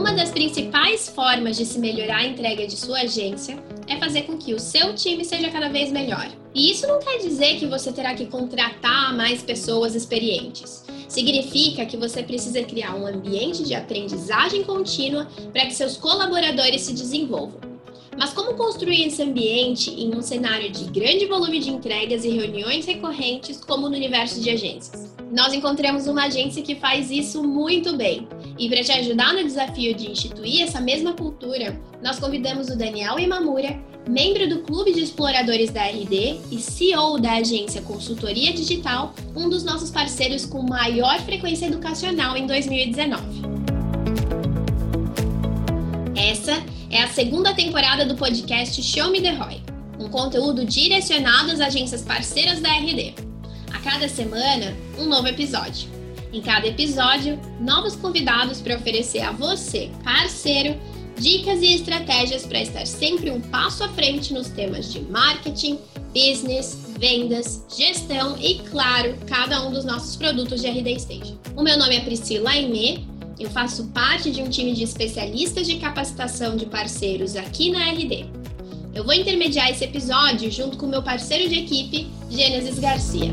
Uma das principais formas de se melhorar a entrega de sua agência é fazer com que o seu time seja cada vez melhor. E isso não quer dizer que você terá que contratar mais pessoas experientes. Significa que você precisa criar um ambiente de aprendizagem contínua para que seus colaboradores se desenvolvam. Mas como construir esse ambiente em um cenário de grande volume de entregas e reuniões recorrentes, como no universo de agências? Nós encontramos uma agência que faz isso muito bem. E para te ajudar no desafio de instituir essa mesma cultura, nós convidamos o Daniel Imamura, membro do Clube de Exploradores da RD e CEO da agência Consultoria Digital, um dos nossos parceiros com maior frequência educacional em 2019. Essa é a segunda temporada do podcast Show Me The Roy, um conteúdo direcionado às agências parceiras da RD. A cada semana, um novo episódio. Em cada episódio, novos convidados para oferecer a você, parceiro, dicas e estratégias para estar sempre um passo à frente nos temas de marketing, business, vendas, gestão e, claro, cada um dos nossos produtos de RD Station. O meu nome é Priscila Aimee eu faço parte de um time de especialistas de capacitação de parceiros aqui na RD. Eu vou intermediar esse episódio junto com meu parceiro de equipe, Gênesis Garcia.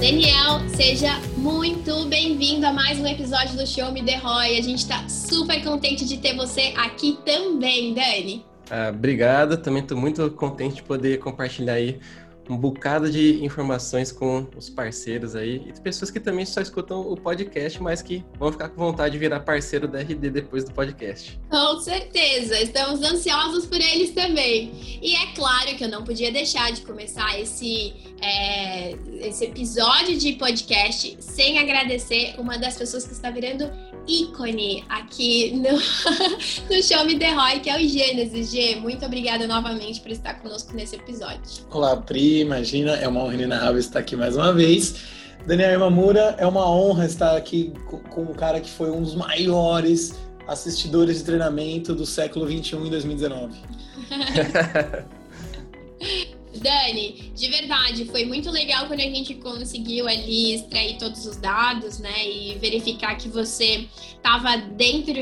Daniel, seja muito bem-vindo a mais um episódio do Show Me The Roy. A gente está super contente de ter você aqui também, Dani. Ah, obrigado, também estou muito contente de poder compartilhar aí um bocado de informações com os parceiros aí e pessoas que também só escutam o podcast, mas que vão ficar com vontade de virar parceiro da RD depois do podcast. Com certeza, estamos ansiosos por eles também. E é claro que eu não podia deixar de começar esse, é, esse episódio de podcast sem agradecer uma das pessoas que está virando ícone aqui no, no Show Me The Roy, que é o Gênesis. G, muito obrigada novamente por estar conosco nesse episódio. Olá, Pri, imagina, é uma honra inenarrável estar aqui mais uma vez. Daniel Imamura, é uma honra estar aqui com, um cara que foi um dos maiores assistidores de treinamento do século 21 em 2019. Dani, de verdade, foi muito legal quando a gente conseguiu ali extrair todos os dados, né? E verificar que você estava dentro,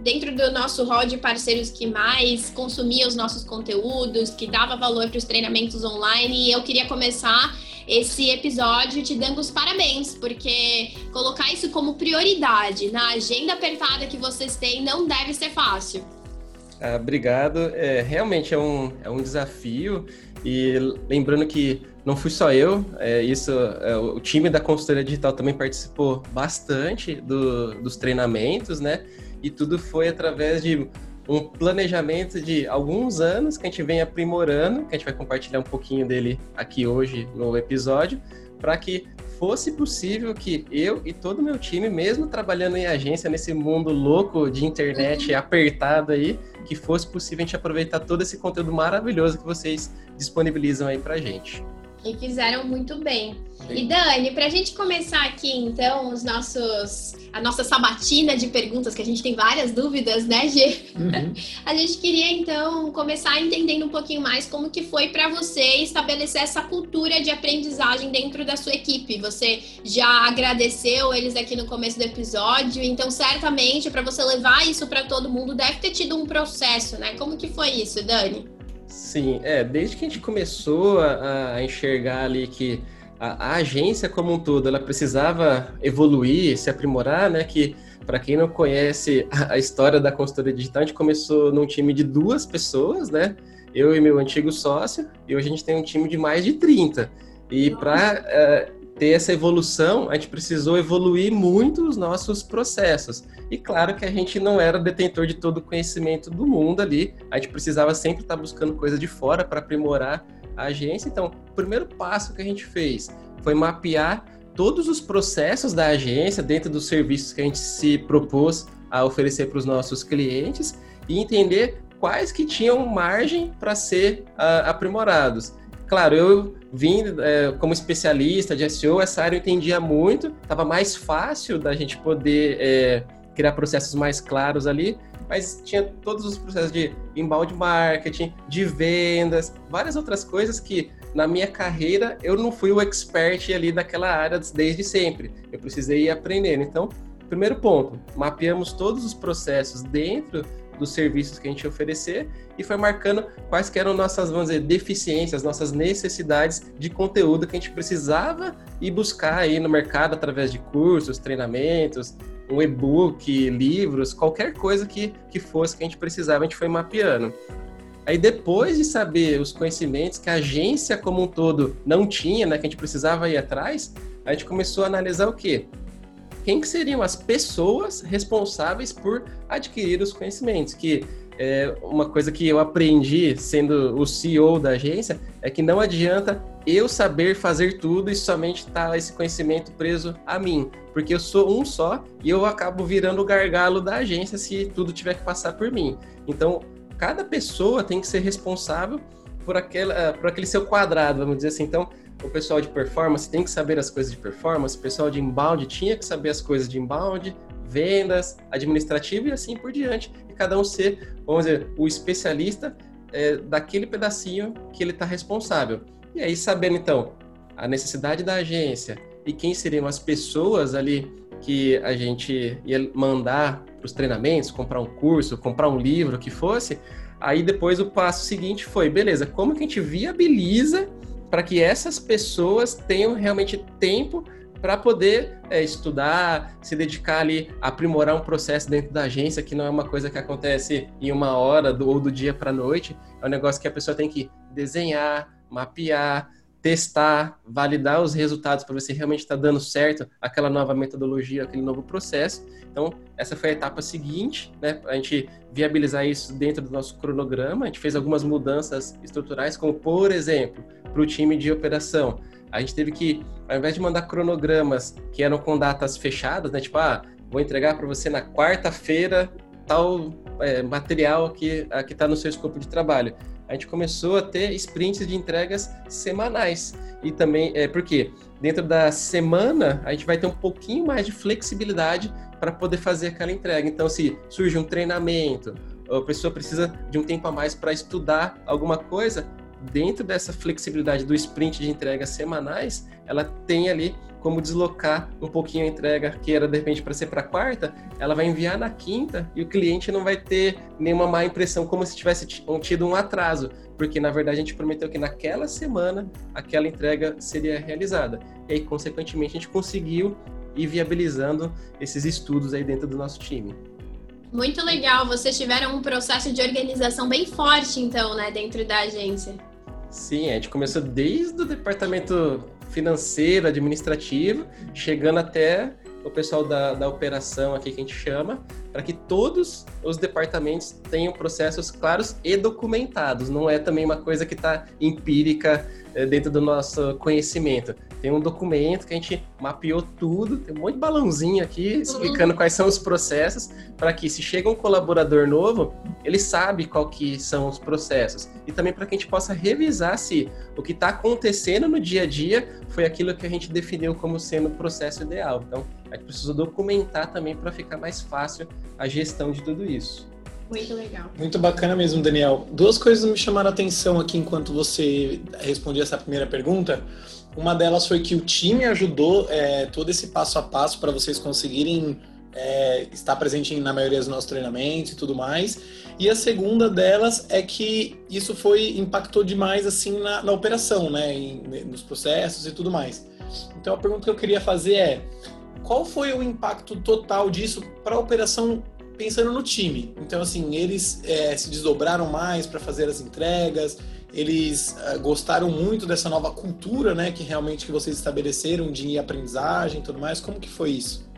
dentro do nosso rol de parceiros que mais consumia os nossos conteúdos, que dava valor para os treinamentos online. E eu queria começar esse episódio te dando os parabéns, porque colocar isso como prioridade na agenda apertada que vocês têm não deve ser fácil. Ah, obrigado. É, realmente é um, é um desafio. E lembrando que não fui só eu, é, isso, é, o time da consultoria digital também participou bastante do, dos treinamentos, né? E tudo foi através de um planejamento de alguns anos que a gente vem aprimorando, que a gente vai compartilhar um pouquinho dele aqui hoje no episódio, para que fosse possível que eu e todo o meu time, mesmo trabalhando em agência nesse mundo louco de internet uhum. apertado aí, que fosse possível a gente aproveitar todo esse conteúdo maravilhoso que vocês disponibilizam aí pra gente. E fizeram muito bem. E Dani, para a gente começar aqui, então, os nossos, a nossa sabatina de perguntas, que a gente tem várias dúvidas, né, Gê? Uhum. A gente queria, então, começar entendendo um pouquinho mais como que foi para você estabelecer essa cultura de aprendizagem dentro da sua equipe. Você já agradeceu eles aqui no começo do episódio, então, certamente, para você levar isso para todo mundo, deve ter tido um processo, né? Como que foi isso, Dani? Sim, é, desde que a gente começou a, a enxergar ali que a, a, agência como um todo, ela precisava evoluir, se aprimorar, né, que para quem não conhece a, a, história da consultoria digital, a gente começou num time de duas pessoas, né, eu e meu antigo sócio, e hoje a gente tem um time de mais de 30. E para ter essa evolução, a gente precisou evoluir muito os nossos processos. E claro que a gente não era detentor de todo o conhecimento do mundo ali, a gente precisava sempre estar buscando coisa de fora para aprimorar a agência. Então, o primeiro passo que a gente fez foi mapear todos os processos da agência dentro dos serviços que a gente se propôs a oferecer para os nossos clientes e entender quais que tinham margem para ser uh, aprimorados. Claro, eu vim é, como especialista de SEO, essa área eu entendia muito, estava mais fácil da gente poder é, criar processos mais claros ali, mas tinha todos os processos de inbound marketing, de vendas, várias outras coisas que na minha carreira eu não fui o expert ali daquela área desde sempre. Eu precisei ir aprendendo. Então, primeiro ponto, mapeamos todos os processos dentro dos serviços que a gente oferecer e foi marcando quais eram nossas, vamos dizer, deficiências, nossas necessidades de conteúdo que a gente precisava ir buscar aí no mercado através de cursos, treinamentos, um e-book, livros, qualquer coisa que, que fosse que a gente precisava, a gente foi mapeando. Aí depois de saber os conhecimentos que a agência como um todo não tinha, né, que a gente precisava ir atrás, a gente começou a analisar o quê? Quem que seriam as pessoas responsáveis por adquirir os conhecimentos? Que é uma coisa que eu aprendi sendo o CEO da agência é que não adianta eu saber fazer tudo e somente estar esse conhecimento preso a mim, porque eu sou um só e eu acabo virando o gargalo da agência se tudo tiver que passar por mim. Então, cada pessoa tem que ser responsável por, aquela, por aquele seu quadrado, vamos dizer assim. Então, o pessoal de performance tem que saber as coisas de performance, o pessoal de inbound tinha que saber as coisas de inbound, vendas, administrativo e assim por diante. E cada um ser, vamos dizer, o especialista é, daquele pedacinho que ele está responsável. E aí, sabendo então a necessidade da agência e quem seriam as pessoas ali que a gente ia mandar para os treinamentos, comprar um curso, comprar um livro, o que fosse, aí depois o passo seguinte foi, beleza, como que a gente viabiliza para que essas pessoas tenham realmente tempo para poder é, estudar, se dedicar ali, aprimorar um processo dentro da agência, que não é uma coisa que acontece em uma hora do, ou do dia para a noite, é um negócio que a pessoa tem que desenhar, mapear, testar, validar os resultados para ver se realmente está dando certo aquela nova metodologia, aquele novo processo. Então, essa foi a etapa seguinte, né? A gente viabilizar isso dentro do nosso cronograma. A gente fez algumas mudanças estruturais, como, por exemplo, para o time de operação. A gente teve que, ao invés de mandar cronogramas que eram com datas fechadas, né? Tipo, ah, vou entregar para você na quarta-feira tal é, material que está no seu escopo de trabalho a gente começou a ter sprints de entregas semanais. E também, é porque dentro da semana, a gente vai ter um pouquinho mais de flexibilidade para poder fazer aquela entrega. Então, se surge um treinamento, a pessoa precisa de um tempo a mais para estudar alguma coisa, dentro dessa flexibilidade do sprint de entregas semanais, ela tem ali como deslocar um pouquinho a entrega que era de repente para ser para quarta, ela vai enviar na quinta e o cliente não vai ter nenhuma má impressão como se tivesse tido um atraso, porque na verdade a gente prometeu que naquela semana aquela entrega seria realizada. E aí consequentemente a gente conseguiu ir viabilizando esses estudos aí dentro do nosso time. Muito legal, vocês tiveram um processo de organização bem forte então, né, dentro da agência. Sim, a gente começou desde o departamento financeiro, administrativo, chegando até o pessoal da, da operação aqui que a gente chama, para que todos os departamentos tenham processos claros e documentados. Não é também uma coisa que está empírica é, dentro do nosso conhecimento. Tem um documento que a gente mapeou tudo, tem um monte de balãozinho aqui explicando quais são os processos, para que se chega um colaborador novo, ele sabe qual que são os processos. E também para que a gente possa revisar se o que está acontecendo no dia a dia foi aquilo que a gente definiu como sendo o processo ideal. Então, a gente precisa documentar também para ficar mais fácil a gestão de tudo isso. Muito legal. Muito bacana mesmo, Daniel. Duas coisas me chamaram a atenção aqui enquanto você respondia essa primeira pergunta. Uma delas foi que o time ajudou é, todo esse passo a passo para vocês conseguirem é, estar presente na maioria dos nossos treinamentos e tudo mais. E a segunda delas é que isso foi impactou demais assim na, na operação, né, em, nos processos e tudo mais. Então a pergunta que eu queria fazer é qual foi o impacto total disso para a operação pensando no time? Então assim eles é, se desdobraram mais para fazer as entregas, eles uh, gostaram muito dessa nova cultura, né, que realmente que vocês estabeleceram de aprendizagem e tudo mais. Como que foi isso?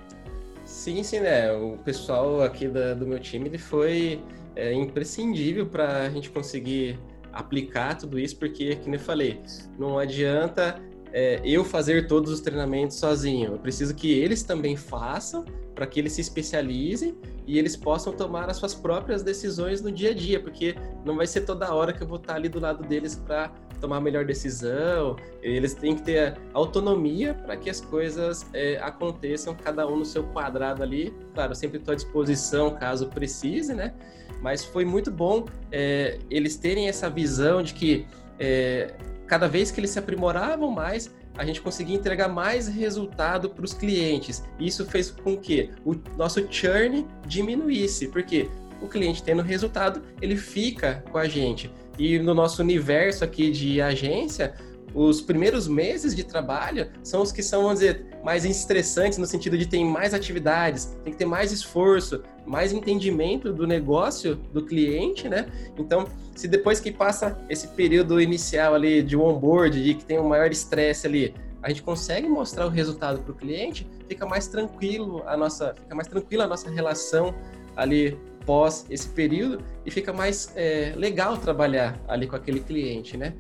Sim, sim, né? O pessoal aqui da, do meu time ele foi é, imprescindível para a gente conseguir aplicar tudo isso, porque, como eu falei, não adianta é, eu fazer todos os treinamentos sozinho. Eu preciso que eles também façam para que eles se especializem e eles possam tomar as suas próprias decisões no dia a dia, porque não vai ser toda hora que eu vou estar ali do lado deles para tomar a melhor decisão. Eles têm que ter autonomia para que as coisas é, aconteçam, cada um no seu quadrado ali. Claro, sempre estou à disposição caso precise, né? Mas foi muito bom é, eles terem essa visão de que é, cada vez que eles se aprimoravam mais, a gente conseguia entregar mais resultado para os clientes. Isso fez com que o nosso churn diminuísse, porque o cliente tendo resultado, ele fica com a gente. E no nosso universo aqui de agência, os primeiros meses de trabalho são os que são, vamos dizer, mais estressantes no sentido de ter mais atividades, tem que ter mais esforço, mais entendimento do negócio do cliente, né? Então, se depois que passa esse período inicial ali de onboard, de que tem um maior estresse ali, a gente consegue mostrar o resultado para o cliente, fica mais tranquilo a nossa, fica mais tranquila a nossa relação ali pós esse período e fica mais é, legal trabalhar ali com aquele cliente, né?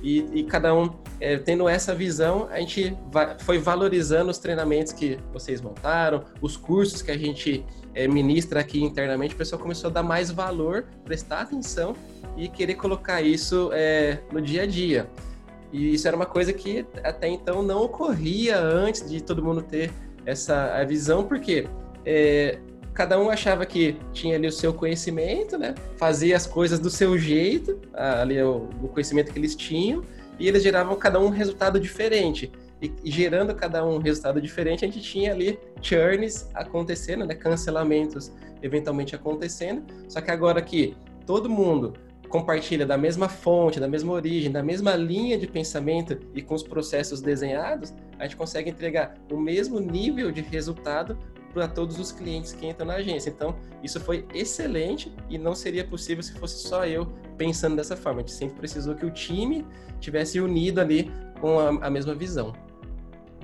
E, e cada um é, tendo essa visão, a gente vai, foi valorizando os treinamentos que vocês montaram, os cursos que a gente é, ministra aqui internamente, o pessoal começou a dar mais valor, prestar atenção e querer colocar isso é, no dia a dia. E isso era uma coisa que até então não ocorria antes de todo mundo ter essa a visão, porque é, cada um achava que tinha ali o seu conhecimento, né? Fazia as coisas do seu jeito, ali o, o conhecimento que eles tinham, e eles geravam cada um um resultado diferente. E, gerando cada um um resultado diferente, a gente tinha ali churns acontecendo, né? Cancelamentos eventualmente acontecendo. Só que agora que todo mundo compartilha da mesma fonte, da mesma origem, da mesma linha de pensamento e com os processos desenhados, a gente consegue entregar o mesmo nível de resultado para todos os clientes que entram na agência. Então, isso foi excelente e não seria possível se fosse só eu pensando dessa forma. A gente sempre precisou que o time tivesse unido ali com a, a mesma visão.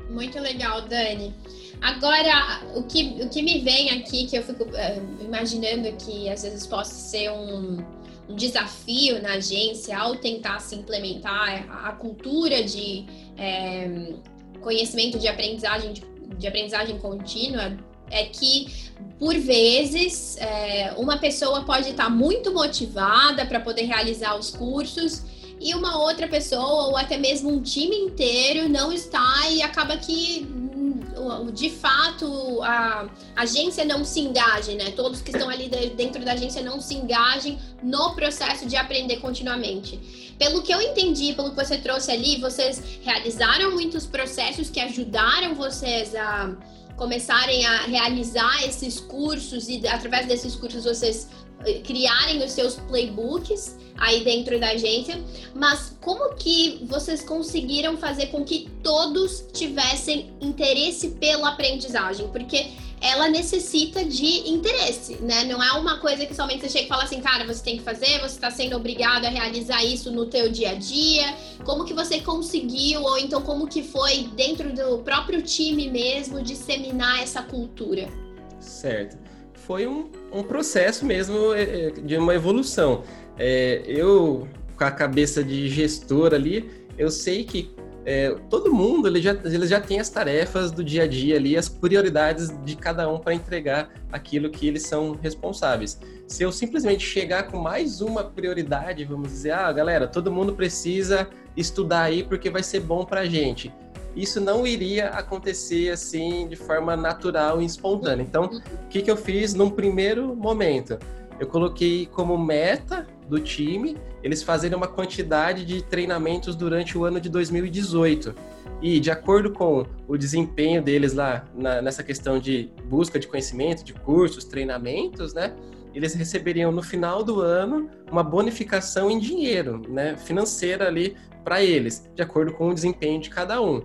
Muito legal, Dani. Agora, o que, o que me vem aqui, que eu fico uh, imaginando que às vezes possa ser um, um desafio na agência ao tentar se implementar a, cultura de é, conhecimento de aprendizagem, de, de aprendizagem contínua é que por vezes é, uma pessoa pode estar muito motivada para poder realizar os cursos e uma outra pessoa ou até mesmo um time inteiro não está e acaba que hum, de fato a agência não se engaje, né? Todos que estão ali dentro da agência não se engajem no processo de aprender continuamente. Pelo que eu entendi, pelo que você trouxe ali, vocês realizaram muitos processos que ajudaram vocês a começarem a realizar esses cursos e através desses cursos vocês criarem os seus playbooks aí dentro da agência, mas como que vocês conseguiram fazer com que todos tivessem interesse pela aprendizagem? Porque ela necessita de interesse, né? Não é uma coisa que somente você chega e fala assim, cara, você tem que fazer, você está sendo obrigado a realizar isso no teu dia a dia. Como que você conseguiu, ou então como que foi dentro do próprio time mesmo, disseminar essa cultura? Certo. Foi um, um processo mesmo é, é, de uma evolução. É, eu, com a cabeça de gestor ali, eu sei que é, todo mundo ele já, ele já tem as tarefas do dia a dia ali, as prioridades de cada um para entregar aquilo que eles são responsáveis. Se eu simplesmente chegar com mais uma prioridade, vamos dizer, ah, galera, todo mundo precisa estudar aí porque vai ser bom para a gente. Isso não iria acontecer assim de forma natural e espontânea. Então, o que, que eu fiz num primeiro momento? Eu coloquei como meta do time eles fazerem uma quantidade de treinamentos durante o ano de 2018. E, de acordo com o desempenho deles lá na, nessa questão de busca de conhecimento, de cursos, treinamentos, né? Eles receberiam no final do ano uma bonificação em dinheiro, né? Financeira ali para eles, de acordo com o desempenho de cada um.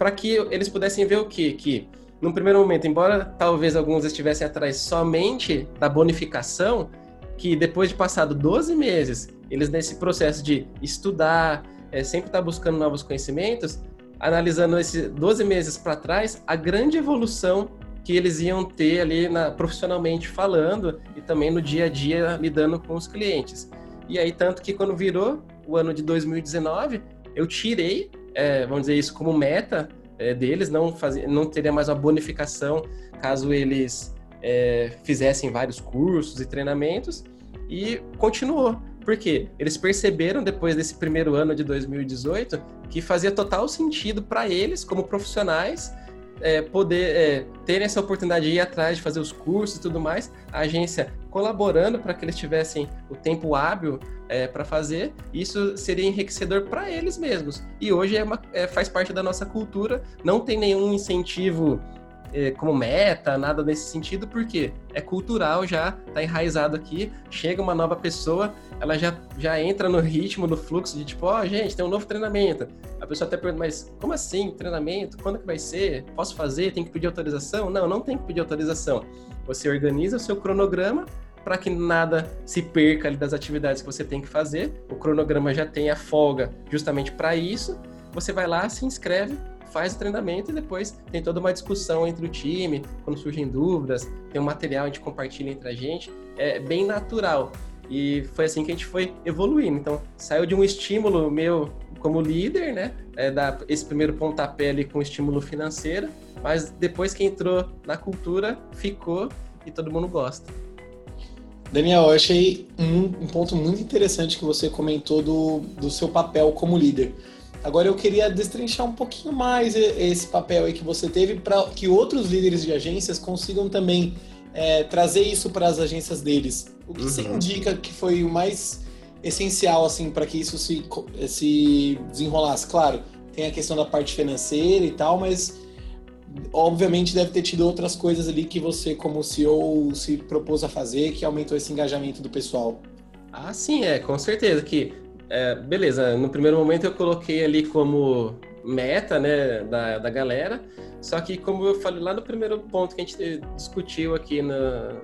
Para que eles pudessem ver o quê? Que, no primeiro momento, embora talvez alguns estivessem atrás somente da bonificação, que depois de passado 12 meses, eles nesse processo de estudar, é, sempre estar tá buscando novos conhecimentos, analisando esses 12 meses para trás, a grande evolução que eles iam ter ali na, profissionalmente falando e também no dia a dia lidando com os clientes. E aí, tanto que quando virou o ano de 2019, eu tirei, é, vamos dizer isso, como meta é, deles, não, fazia, não teria mais uma bonificação caso eles é, fizessem vários cursos e treinamentos e continuou. Porque eles perceberam depois desse primeiro ano de 2018 que fazia total sentido para eles, como profissionais, é, poder é, ter essa oportunidade de ir atrás de fazer os cursos e tudo mais, a agência colaborando para que eles tivessem o tempo hábil é, para fazer, isso seria enriquecedor para eles mesmos. E hoje é uma, é, faz parte da nossa cultura, não tem nenhum incentivo é, como meta, nada nesse sentido, porque é cultural já, tá enraizado aqui, chega uma nova pessoa, ela já, já entra no ritmo, no fluxo de tipo, ó, oh, gente, tem um novo treinamento. A pessoa até pergunta, mas como assim, treinamento? Quando que vai ser? Posso fazer? Tem que pedir autorização? Não, não tem que pedir autorização. Você organiza o seu cronograma para que nada se perca ali das atividades que você tem que fazer. O cronograma já tem a folga justamente para isso. Você vai lá, se inscreve, faz o treinamento e depois tem toda uma discussão entre o time, quando surgem dúvidas, tem um material, a gente compartilha entre a gente. É bem natural. E foi assim que a gente foi evoluindo. Então, saiu de um estímulo meu como líder, né? É, dar esse primeiro pontapé ali com estímulo financeiro, mas depois que entrou na cultura, ficou e todo mundo gosta. Daniel, eu achei um, um ponto muito interessante que você comentou do, do seu papel como líder. Agora eu queria destrinchar um pouquinho mais esse papel aí que você teve para que outros líderes de agências consigam também é, trazer isso para as agências deles. O que uhum. você indica que foi o mais essencial assim para que isso se, se desenrolasse? Claro, tem a questão da parte financeira e tal, mas obviamente deve ter tido outras coisas ali que você, como CEO, se propôs a fazer que aumentou esse engajamento do pessoal. Ah, sim, é, com certeza que é, beleza, no primeiro momento eu coloquei ali como meta, né, da, da galera, só que como eu falei lá no primeiro ponto que a gente discutiu aqui no,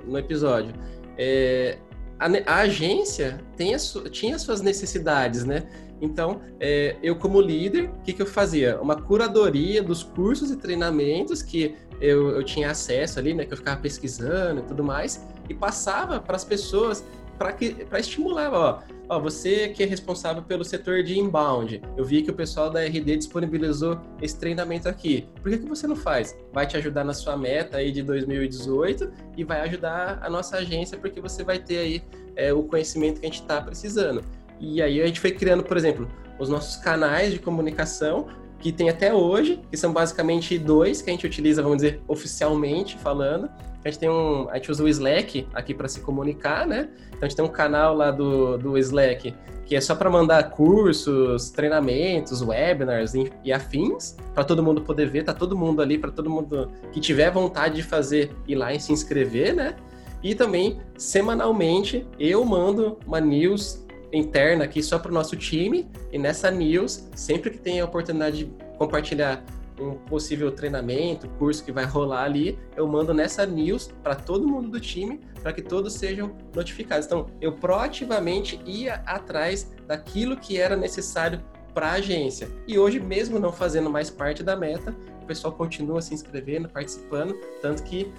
no episódio, é, a, a, agência su, tinha as suas necessidades, né? Então, é, eu como líder, o que, que eu fazia? Uma curadoria dos cursos e treinamentos que eu, eu tinha acesso ali, né? Que eu ficava pesquisando e tudo mais, e passava para as pessoas para estimular, ó, ó, você que é responsável pelo setor de inbound, eu vi que o pessoal da RD disponibilizou esse treinamento aqui. Por que, que você não faz? Vai te ajudar na sua meta aí de 2018 e vai ajudar a nossa agência porque você vai ter aí é, o conhecimento que a gente está precisando. E aí a gente foi criando, por exemplo, os nossos canais de comunicação que tem até hoje, que são basicamente dois que a gente utiliza, vamos dizer, oficialmente falando, a gente tem um, a gente usa o Slack aqui para se comunicar, né? Então a gente tem um canal lá do, do Slack que é só para mandar cursos, treinamentos, webinars e afins, para todo mundo poder ver, tá todo mundo ali, para todo mundo que tiver vontade de fazer ir lá e se inscrever, né? E também semanalmente eu mando uma news interna aqui só para o nosso time e nessa news, sempre que tem a oportunidade de compartilhar um possível treinamento, curso que vai rolar ali, eu mando nessa news para todo mundo do time, para que todos sejam notificados. Então, eu proativamente ia atrás daquilo que era necessário para a agência. E hoje, mesmo não fazendo mais parte da meta, o pessoal continua se inscrevendo, participando, tanto que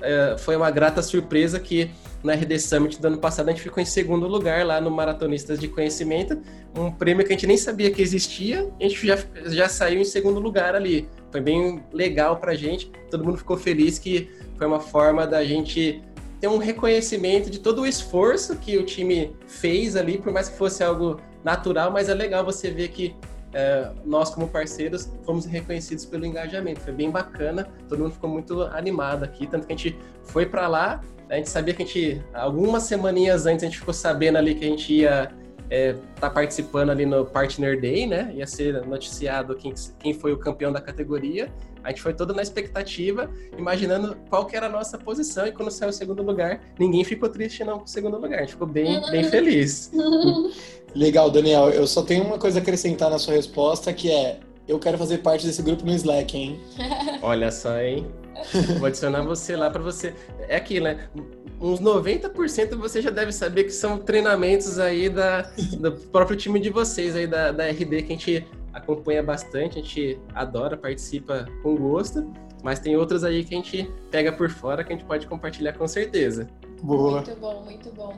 é, foi uma grata surpresa que na RD Summit do ano passado a gente ficou em segundo lugar lá no Maratonistas de Conhecimento, um prêmio que a gente nem sabia que existia, a gente já, já saiu em segundo lugar ali. Foi bem legal pra gente, todo mundo ficou feliz que foi uma forma da gente ter um reconhecimento de todo o esforço que o time fez ali, por mais que fosse algo natural, mas é legal você ver que é, nós como parceiros fomos reconhecidos pelo engajamento. Foi bem bacana, todo mundo ficou muito animado aqui, tanto que a gente foi para lá, a gente sabia que a gente, algumas semaninhas antes, a gente ficou sabendo ali que a gente ia é, tá participando ali no Partner Day, né? Ia ser noticiado quem, quem foi o campeão da categoria. A gente foi todo na expectativa, imaginando qual que era a nossa posição, e quando saiu o segundo lugar, ninguém ficou triste não com o segundo lugar, a gente ficou bem, bem feliz. Legal, Daniel. Eu só tenho uma coisa a acrescentar na sua resposta, que é eu quero fazer parte desse grupo no Slack, hein? Olha só, hein? Vou adicionar você lá para você. É aquilo, né? Uns 90% você já deve saber que são treinamentos aí da, do próprio time de vocês aí da, da RD que a gente acompanha bastante, a gente adora, participa com gosto, mas tem outros aí que a gente pega por fora que a gente pode compartilhar com certeza. Boa. Muito bom, muito bom.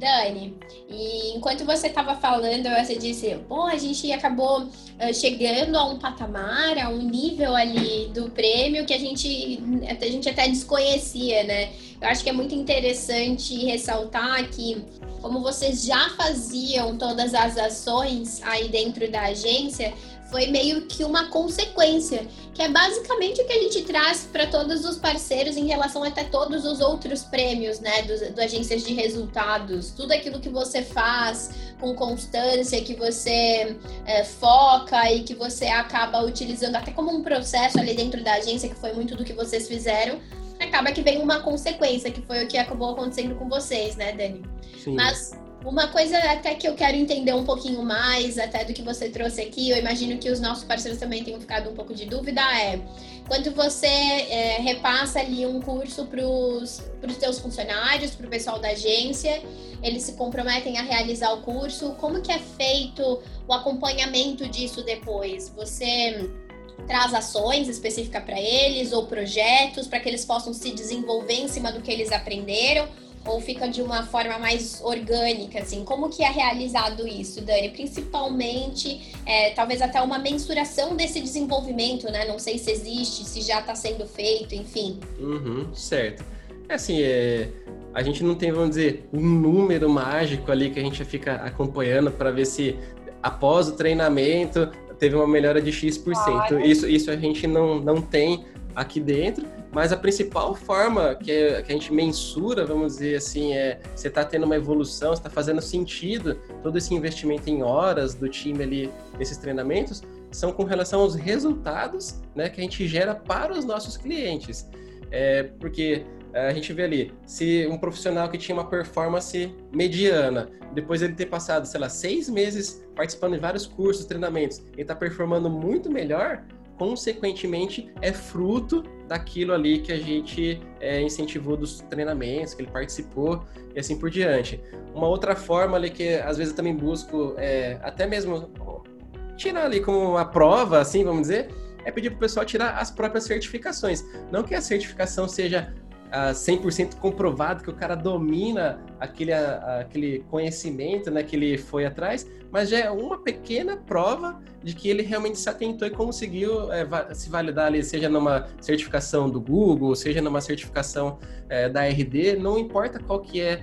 Dani, e enquanto você estava falando, você disse, bom, a gente acabou uh, chegando a um patamar, a um nível ali do prêmio que a gente, a gente até desconhecia, né? Eu acho que é muito interessante ressaltar que, como vocês já faziam todas as ações aí dentro da agência, foi meio que uma consequência, que é basicamente o que a gente traz para todos os parceiros em relação até todos os outros prêmios, né, do, do agências de resultados, tudo aquilo que você faz com constância, que você é, foca e que você acaba utilizando até como um processo ali dentro da agência, que foi muito do que vocês fizeram, acaba que vem uma consequência, que foi o que acabou acontecendo com vocês, né, Dani? Sim. Mas uma coisa até que eu quero entender um pouquinho mais, até do que você trouxe aqui, eu imagino que os nossos parceiros também tenham ficado um pouco de dúvida, é quando você é, repassa ali um curso para os seus funcionários, para o pessoal da agência, eles se comprometem a realizar o curso, como que é feito o acompanhamento disso depois? Você traz ações específicas para eles ou projetos para que eles possam se desenvolver em cima do que eles aprenderam? Ou fica de uma forma mais orgânica, assim? Como que é realizado isso, Dani? Principalmente, é, talvez até uma mensuração desse desenvolvimento, né? Não sei se existe, se já está sendo feito, enfim. Uhum, certo. É assim, é, a gente não tem, vamos dizer, um número mágico ali que a gente fica acompanhando para ver se após o treinamento teve uma melhora de X%. Claro. Isso, isso a gente não, não tem aqui dentro, mas a principal forma que, que a gente mensura, vamos dizer assim, é você está tendo uma evolução, está fazendo sentido todo esse investimento em horas do time ali nesses treinamentos, são com relação aos resultados né, que a gente gera para os nossos clientes. É, porque é, a gente vê ali, se um profissional que tinha uma performance mediana, depois ele ter passado, sei lá, seis meses participando de vários cursos, treinamentos, ele está performando muito melhor, consequentemente é fruto daquilo ali que a gente é, incentivou dos treinamentos, que ele participou e assim por diante. Uma outra forma ali que às vezes eu também busco, é, até mesmo tirar ali como uma prova, assim, vamos dizer, é pedir para o pessoal tirar as próprias certificações. Não que a certificação seja uh, 100% comprovado que o cara domina aquele, uh, aquele conhecimento né, que ele foi atrás, mas já é uma pequena prova de que ele realmente se atentou e conseguiu é, se validar ali, seja numa certificação do Google, seja numa certificação é, da RD, não importa qual que é,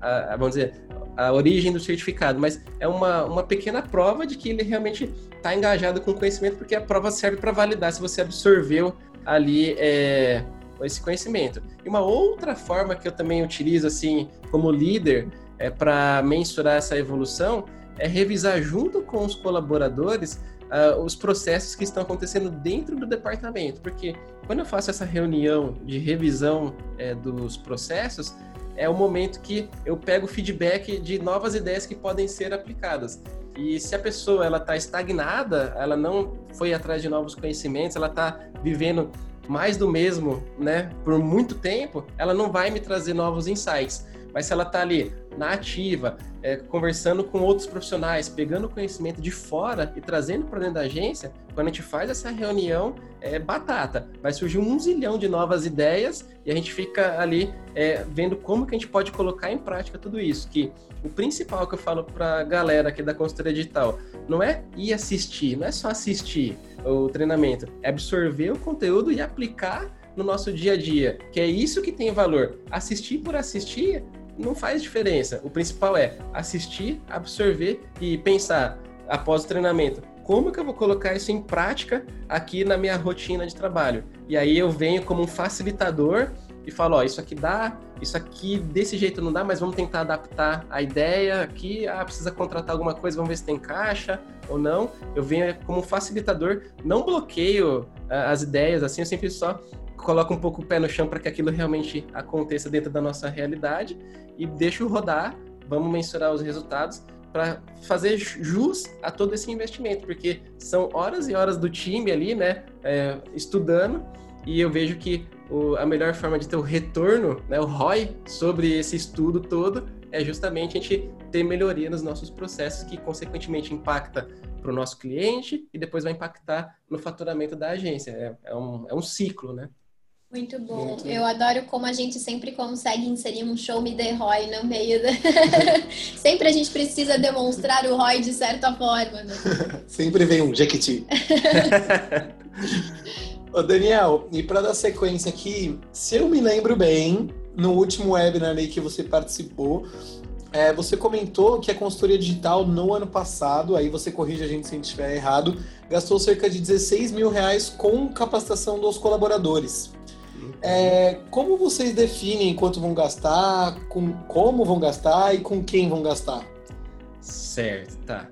a, vamos dizer, a origem do certificado, mas é uma, uma pequena prova de que ele realmente está engajado com o conhecimento, porque a prova serve para validar se você absorveu ali é, esse conhecimento. E uma outra forma que eu também utilizo assim como líder é para mensurar essa evolução é revisar junto com os colaboradores uh, os processos que estão acontecendo dentro do departamento, porque quando eu faço essa reunião de revisão é, dos processos é o momento que eu pego feedback de novas ideias que podem ser aplicadas. E se a pessoa ela está estagnada, ela não foi atrás de novos conhecimentos, ela está vivendo mais do mesmo, né, por muito tempo, ela não vai me trazer novos insights. Mas se ela está ali na ativa, é, conversando com outros profissionais, pegando conhecimento de fora e trazendo para dentro da agência, quando a gente faz essa reunião, é batata. Vai surgir um zilhão de novas ideias e a gente fica ali é, vendo como que a gente pode colocar em prática tudo isso. Que o principal que eu falo para a galera aqui da consultoria digital não é ir assistir, não é só assistir o treinamento, é absorver o conteúdo e aplicar no nosso dia a dia, que é isso que tem valor. Assistir por assistir não faz diferença. O principal é assistir, absorver e pensar após o treinamento. Como que eu vou colocar isso em prática aqui na minha rotina de trabalho? E aí eu venho como um facilitador e falo, ó, isso aqui dá, isso aqui desse jeito não dá, mas vamos tentar adaptar a ideia aqui, ah, precisa contratar alguma coisa, vamos ver se tem caixa ou não. Eu venho como facilitador, não bloqueio ah, as ideias, assim, eu sempre só coloco um pouco o pé no chão para que aquilo realmente aconteça dentro da nossa realidade e deixo rodar, vamos mensurar os resultados para fazer jus a todo esse investimento, porque são horas e horas do time ali, né, é, estudando, e eu vejo que o, a melhor forma de ter o retorno, né, o ROI, sobre esse estudo todo é justamente a gente ter melhoria nos nossos processos, que consequentemente impacta para o nosso cliente e depois vai impactar no faturamento da agência. É, é, um, é um ciclo, né? Muito bom. Muito Eu adoro como a gente sempre consegue inserir um show me the ROI no meio da... sempre a gente precisa demonstrar o ROI de certa forma, né? sempre vem um Jequiti. Ô Daniel, e para dar sequência aqui, se eu me lembro bem, no último webinar aí que você participou, É, você comentou que a consultoria digital no ano passado, aí você corrige a gente se a gente estiver errado, gastou cerca de 16 mil reais com capacitação dos colaboradores. É, como vocês definem quanto vão gastar, com como vão gastar e com quem vão gastar? Certo, tá.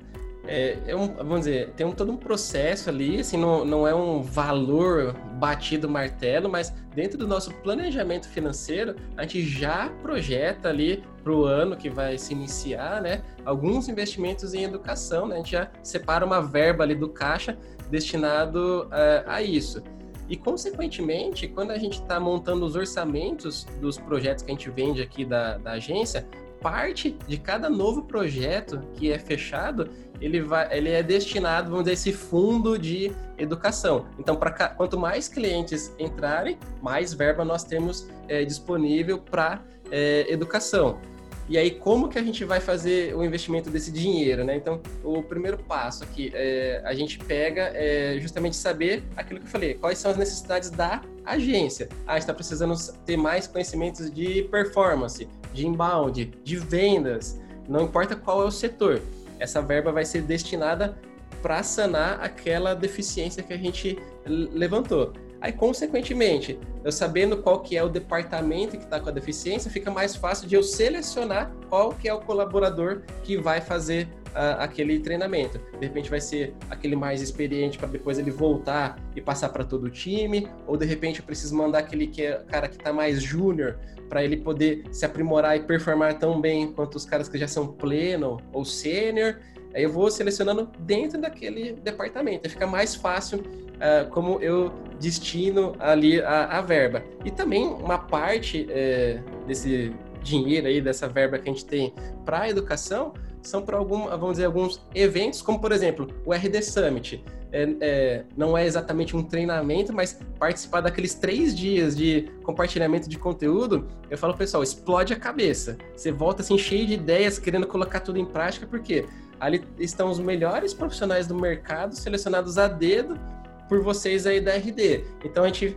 É, é um, vamos dizer, tem um, todo um processo ali, assim, não, não é um valor batido martelo, mas dentro do nosso planejamento financeiro, a gente já projeta ali para o ano que vai se iniciar, né, alguns investimentos em educação, né, a gente já separa uma verba ali do caixa destinado uh, a isso. E, consequentemente, quando a gente está montando os orçamentos dos projetos que a gente vende aqui da, da agência, parte de cada novo projeto que é fechado, ele, vai, ele é destinado, vamos dizer, esse fundo de educação. Então, para quanto mais clientes entrarem, mais verba nós temos é, disponível para é, educação. E aí, como que a gente vai fazer o investimento desse dinheiro, né? Então, o primeiro passo aqui, é, a gente pega é, justamente saber aquilo que eu falei, quais são as necessidades da agência. Ah, está precisando ter mais conhecimentos de performance, de inbound, de vendas, não importa qual é o setor. Essa verba vai ser destinada para sanar aquela deficiência que a gente levantou. Aí, consequentemente, eu sabendo qual que é o departamento que está com a deficiência, fica mais fácil de eu selecionar qual que é o colaborador que vai fazer uh, aquele treinamento. De repente vai ser aquele mais experiente para depois ele voltar e passar para todo o time, ou de repente eu preciso mandar aquele que é, cara que está mais júnior para ele poder se aprimorar e performar tão bem quanto os caras que já são pleno ou sênior. Aí eu vou selecionando dentro daquele departamento. Aí fica mais fácil uh, como eu destino ali a, a, verba. E também uma parte uh, desse dinheiro aí, dessa verba que a gente tem para a educação, são para algum, vamos dizer, alguns eventos, como por exemplo o RD Summit. É, é, não é exatamente um treinamento, mas participar daqueles três dias de compartilhamento de conteúdo, eu falo, pessoal, explode a cabeça. Você volta assim cheio de ideias, querendo colocar tudo em prática, porque ali estão os melhores profissionais do mercado, selecionados a dedo por vocês aí da RD. Então a gente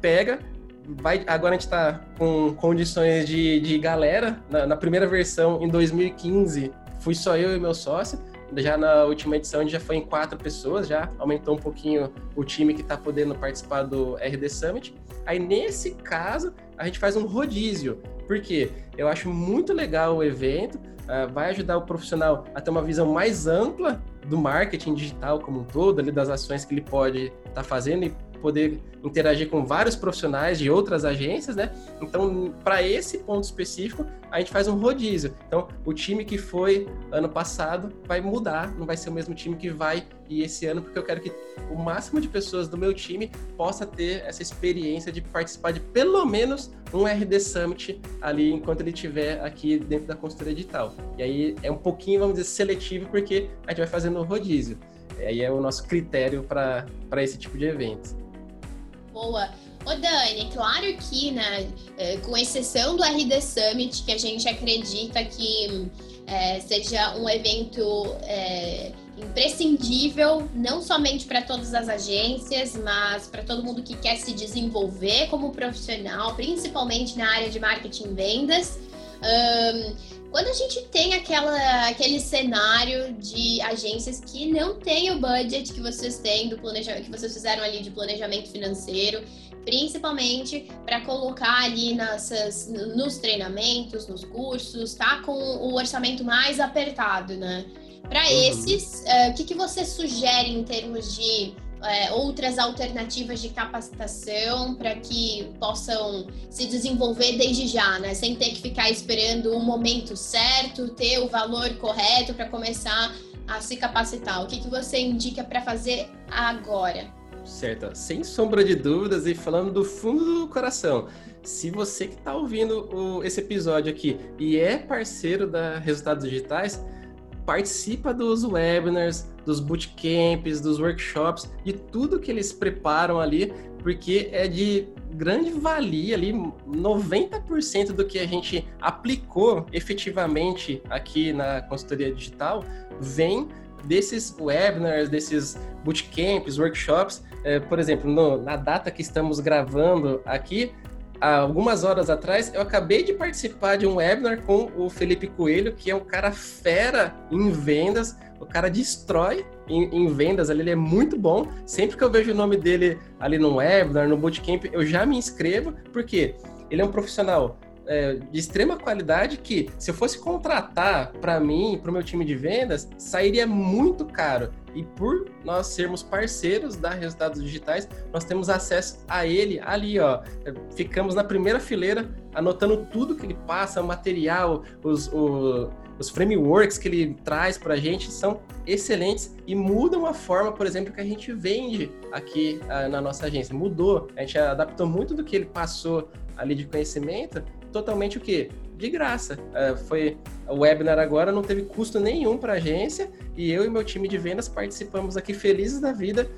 pega, vai, agora a gente está com condições de, de galera. Na, na, primeira versão, em 2015, fui só eu e meu sócio. Já na última edição a gente já foi em quatro pessoas, já aumentou um pouquinho o time que está podendo participar do RD Summit. Aí nesse caso a gente faz um rodízio, porque eu acho muito legal o evento, uh, vai ajudar o profissional a ter uma visão mais ampla do marketing digital como um todo, ali das ações que ele pode estar tá fazendo e poder interagir com vários profissionais de outras agências, né? Então, para esse ponto específico, a gente faz um rodízio. Então, o time que foi ano passado vai mudar, não vai ser o mesmo time que vai ir esse ano, porque eu quero que o máximo de pessoas do meu time possa ter essa experiência de participar de pelo menos um RD Summit ali enquanto ele estiver aqui dentro da consultoria digital. E aí é um pouquinho, vamos dizer, seletivo, porque a gente vai fazendo o rodízio. E aí é o nosso critério para esse tipo de evento boa. Ô Dani, claro que, né, é, com exceção do RD Summit, que a gente acredita que é, seja um evento é, imprescindível, não somente para todas as agências, mas para todo mundo que quer se desenvolver como profissional, principalmente na área de marketing e vendas. Um, quando a gente tem aquela, aquele cenário de agências que não tem o budget que vocês têm do planejamento, que vocês fizeram ali de planejamento financeiro, principalmente para colocar ali nessas, nos treinamentos, nos cursos, tá com o orçamento mais apertado, né? Para uhum. esses, uh, o que, que você sugere em termos de é, outras alternativas de capacitação para que possam se desenvolver desde já, né? Sem ter que ficar esperando o momento certo, ter o valor correto para começar a se capacitar. O que, que você indica para fazer agora? Certo, sem sombra de dúvidas e falando do fundo do coração. Se você que está ouvindo o, esse episódio aqui e é parceiro da Resultados Digitais, participa dos webinars, dos bootcamps, dos workshops, de tudo que eles preparam ali, porque é de grande valia ali, 90% do que a gente aplicou efetivamente aqui na consultoria digital vem desses webinars, desses bootcamps, workshops. É, por exemplo, no, na data que estamos gravando aqui, há algumas horas atrás, eu acabei de participar de um webinar com o Felipe Coelho, que é um cara fera em vendas, o cara destrói em, em, vendas ele é muito bom. Sempre que eu vejo o nome dele ali no webinar, no bootcamp, eu já me inscrevo, porque ele é um profissional é, de extrema qualidade que, se eu fosse contratar para mim, para o meu time de vendas, sairia muito caro. E por nós sermos parceiros da Resultados Digitais, nós temos acesso a ele ali, ó. Ficamos na primeira fileira, anotando tudo que ele passa, o material, os, o, os frameworks que ele traz para a gente são excelentes e mudam a forma, por exemplo, que a gente vende aqui uh, na nossa agência. Mudou, a gente adaptou muito do que ele passou ali de conhecimento totalmente o quê? De graça. Uh, foi o webinar agora, não teve custo nenhum para a agência e eu e meu time de vendas participamos aqui felizes da vida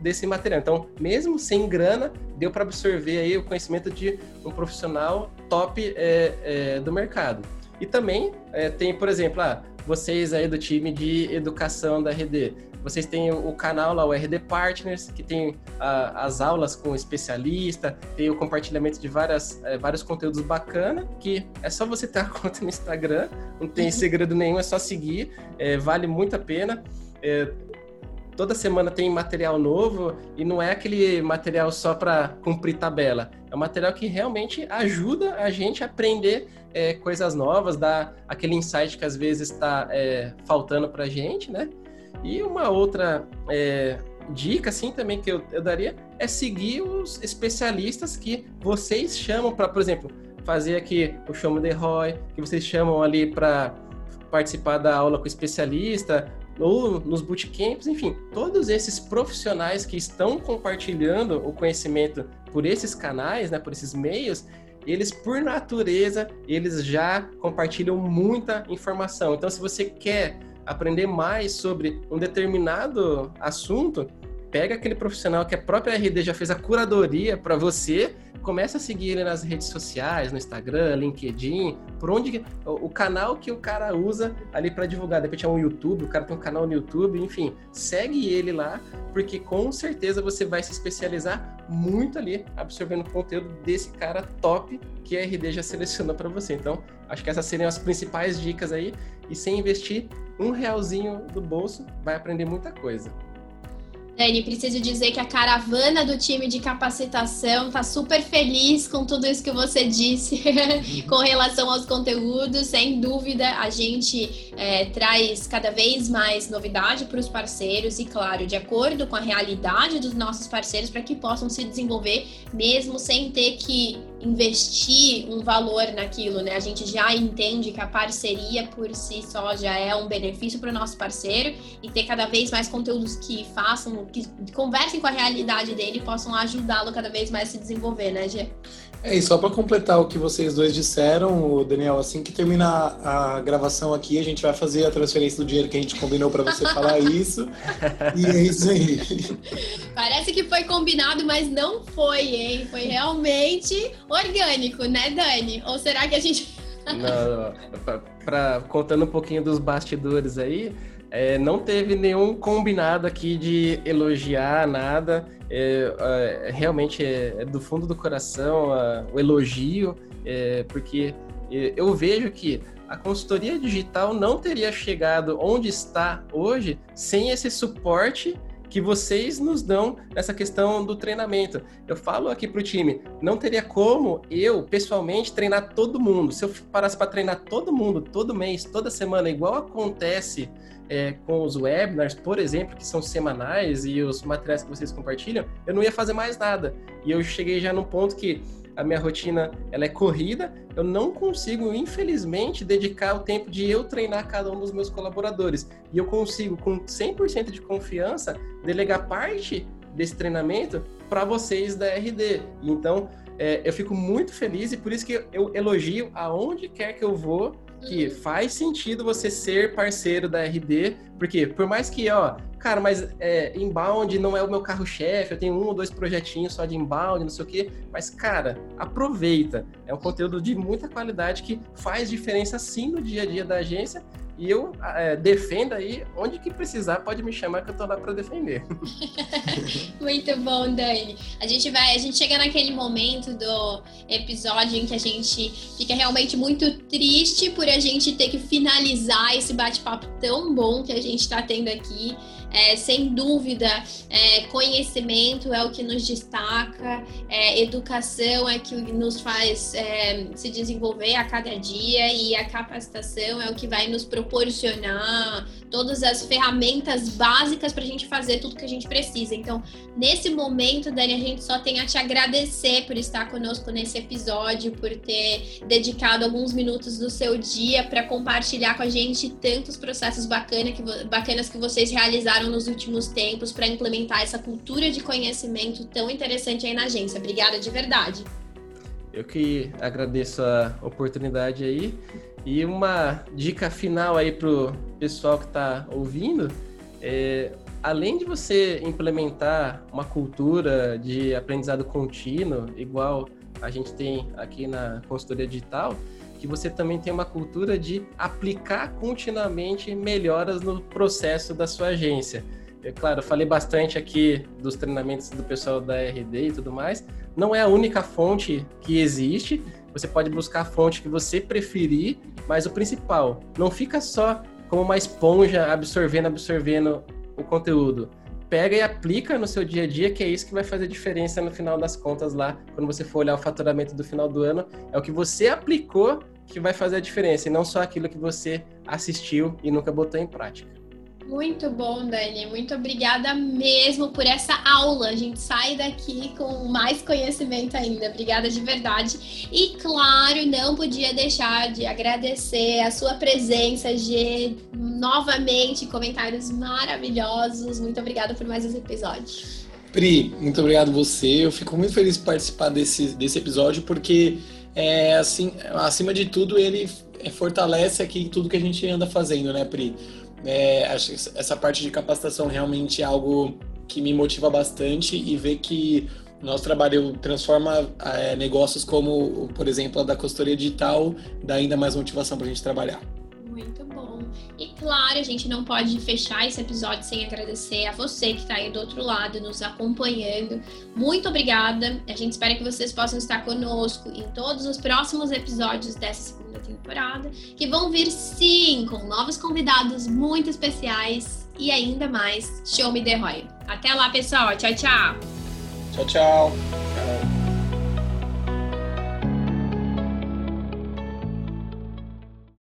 desse material. Então, mesmo sem grana, deu para absorver aí o conhecimento de um profissional top é, é, do mercado. E também é, tem, por exemplo, ah, vocês aí do time de educação da RD, vocês têm o canal lá, o RD Partners, que tem a, as aulas com especialista, tem o compartilhamento de várias, é, vários conteúdos bacana, que é só você ter a conta no Instagram, não tem uhum. segredo nenhum, é só seguir, é, vale muito a pena. É, toda semana tem material novo e não é aquele material só para cumprir tabela. É um material que realmente ajuda a gente a aprender é, coisas novas, dá aquele insight que às vezes está é, faltando para a gente, né? E uma outra é, dica, assim, também que eu, eu daria é seguir os especialistas que vocês chamam para, por exemplo, fazer aqui o Show de Roy, que vocês chamam ali para participar da aula com o especialista, ou nos bootcamps, enfim, todos esses profissionais que estão compartilhando o conhecimento por esses canais, né, por esses meios, eles por natureza, eles já compartilham muita informação. Então, se você quer aprender mais sobre um determinado assunto, pega aquele profissional que a própria RD já fez a curadoria para você, começa a seguir ele nas redes sociais, no Instagram, LinkedIn, por onde o, canal que o cara usa ali para divulgar. De repente é um YouTube, o cara tem um canal no YouTube, enfim, segue ele lá, porque com certeza você vai se especializar muito ali, absorvendo o conteúdo desse cara top que a RD já selecionou para você. Então, acho que essas seriam as principais dicas aí. E sem investir um realzinho do bolso, vai aprender muita coisa. Dani, preciso dizer que a caravana do time de capacitação está super feliz com tudo isso que você disse com relação aos conteúdos. Sem dúvida, a gente é, traz cada vez mais novidade para os parceiros e, claro, de acordo com a realidade dos nossos parceiros, para que possam se desenvolver mesmo sem ter que investir um valor naquilo, né? A gente já entende que a parceria por si só já é um benefício para o nosso parceiro e ter cada vez mais conteúdos que façam, que conversem com a realidade dele e possam ajudá-lo cada vez mais a se desenvolver, né, Gê? É, e só para completar o que vocês dois disseram, Daniel, assim que terminar a gravação aqui, a gente vai fazer a transferência do dinheiro que a gente combinou para você falar isso. E é isso aí. Parece que foi combinado, mas não foi, hein? Foi realmente orgânico, né, Dani? Ou será que a gente. não, pra, contando um pouquinho dos bastidores aí, é, não teve nenhum combinado aqui de elogiar nada. É, é, realmente é, é, do fundo do coração o elogio, é, porque é, eu vejo que a consultoria digital não teria chegado onde está hoje sem esse suporte que vocês nos dão nessa questão do treinamento. Eu falo aqui para o time, não teria como eu, pessoalmente, treinar todo mundo. Se eu parasse para treinar todo mundo, todo mês, toda semana, igual acontece é, com os webinars, por exemplo, que são semanais e os materiais que vocês compartilham, eu não ia fazer mais nada. E eu cheguei já num ponto que a minha rotina ela é corrida, eu não consigo, infelizmente, dedicar o tempo de eu treinar cada um dos meus colaboradores. E eu consigo, com 100% de confiança, delegar parte desse treinamento para vocês da RD. Então, é, eu fico muito feliz e por isso que eu elogio aonde quer que eu vou que faz sentido você ser parceiro da RD, porque por mais que, ó, cara, mas é, inbound não é o meu carro-chefe, eu tenho um ou dois projetinhos só de inbound, não sei o quê, mas, cara, aproveita. É um conteúdo de muita qualidade que faz diferença sim no dia a dia da agência e eu é, defendo aí onde que precisar, pode me chamar que eu tô lá para defender. Muito bom, Dani. A gente vai, a gente chega naquele momento do episódio em que a gente fica realmente muito triste por a gente ter que finalizar esse bate-papo tão bom que a gente está tendo aqui. É, sem dúvida, é, conhecimento é o que nos destaca, é, educação é que nos faz é, se desenvolver a cada dia e a capacitação é o que vai nos proporcionar todas as ferramentas básicas para a gente fazer tudo que a gente precisa. Então, nesse momento, Dani, a gente só tem a te agradecer por estar conosco nesse episódio, por ter dedicado alguns minutos do seu dia para compartilhar com a gente tantos processos bacana que, bacanas que vocês realizaram nos últimos tempos para implementar essa cultura de conhecimento tão interessante aí na agência. Obrigada de verdade. Eu que agradeço a oportunidade aí. E uma dica final aí pro pessoal que está ouvindo, é, além de você implementar uma cultura de aprendizado contínuo, igual a gente tem aqui na consultoria digital, que você também tem uma cultura de aplicar continuamente melhoras no processo da sua agência. É claro, falei bastante aqui dos treinamentos do pessoal da RD e tudo mais. Não é a única fonte que existe. Você pode buscar a fonte que você preferir, mas o principal, não fica só como uma esponja absorvendo, absorvendo o conteúdo. Pega e aplica no seu dia a dia, que é isso que vai fazer diferença no final das contas lá, quando você for olhar o faturamento do final do ano, é o que você aplicou que vai fazer a diferença, e não só aquilo que você assistiu e nunca botou em prática. Muito bom, Dani. Muito obrigada mesmo por essa aula. A gente sai daqui com mais conhecimento ainda. Obrigada de verdade. E claro, não podia deixar de agradecer a sua presença, G, novamente, comentários maravilhosos. Muito obrigada por mais esse episódio. Pri, muito obrigado você. Eu fico muito feliz de participar desse, desse episódio porque é assim, acima de tudo, ele fortalece aqui tudo que a gente anda fazendo, né, Pri? É, acho que essa parte de capacitação realmente é algo que me motiva bastante e ver que nosso trabalho transforma é, negócios como, por exemplo, a da consultoria digital, dá ainda mais motivação para a gente trabalhar. Muito bom. E claro, a gente não pode fechar esse episódio sem agradecer a você que está aí do outro lado, nos acompanhando. Muito obrigada. A gente espera que vocês possam estar conosco em todos os próximos episódios dessa segunda temporada, que vão vir sim com novos convidados muito especiais e ainda mais Show Me The Roy. Até lá, pessoal. Tchau, tchau. Tchau, tchau.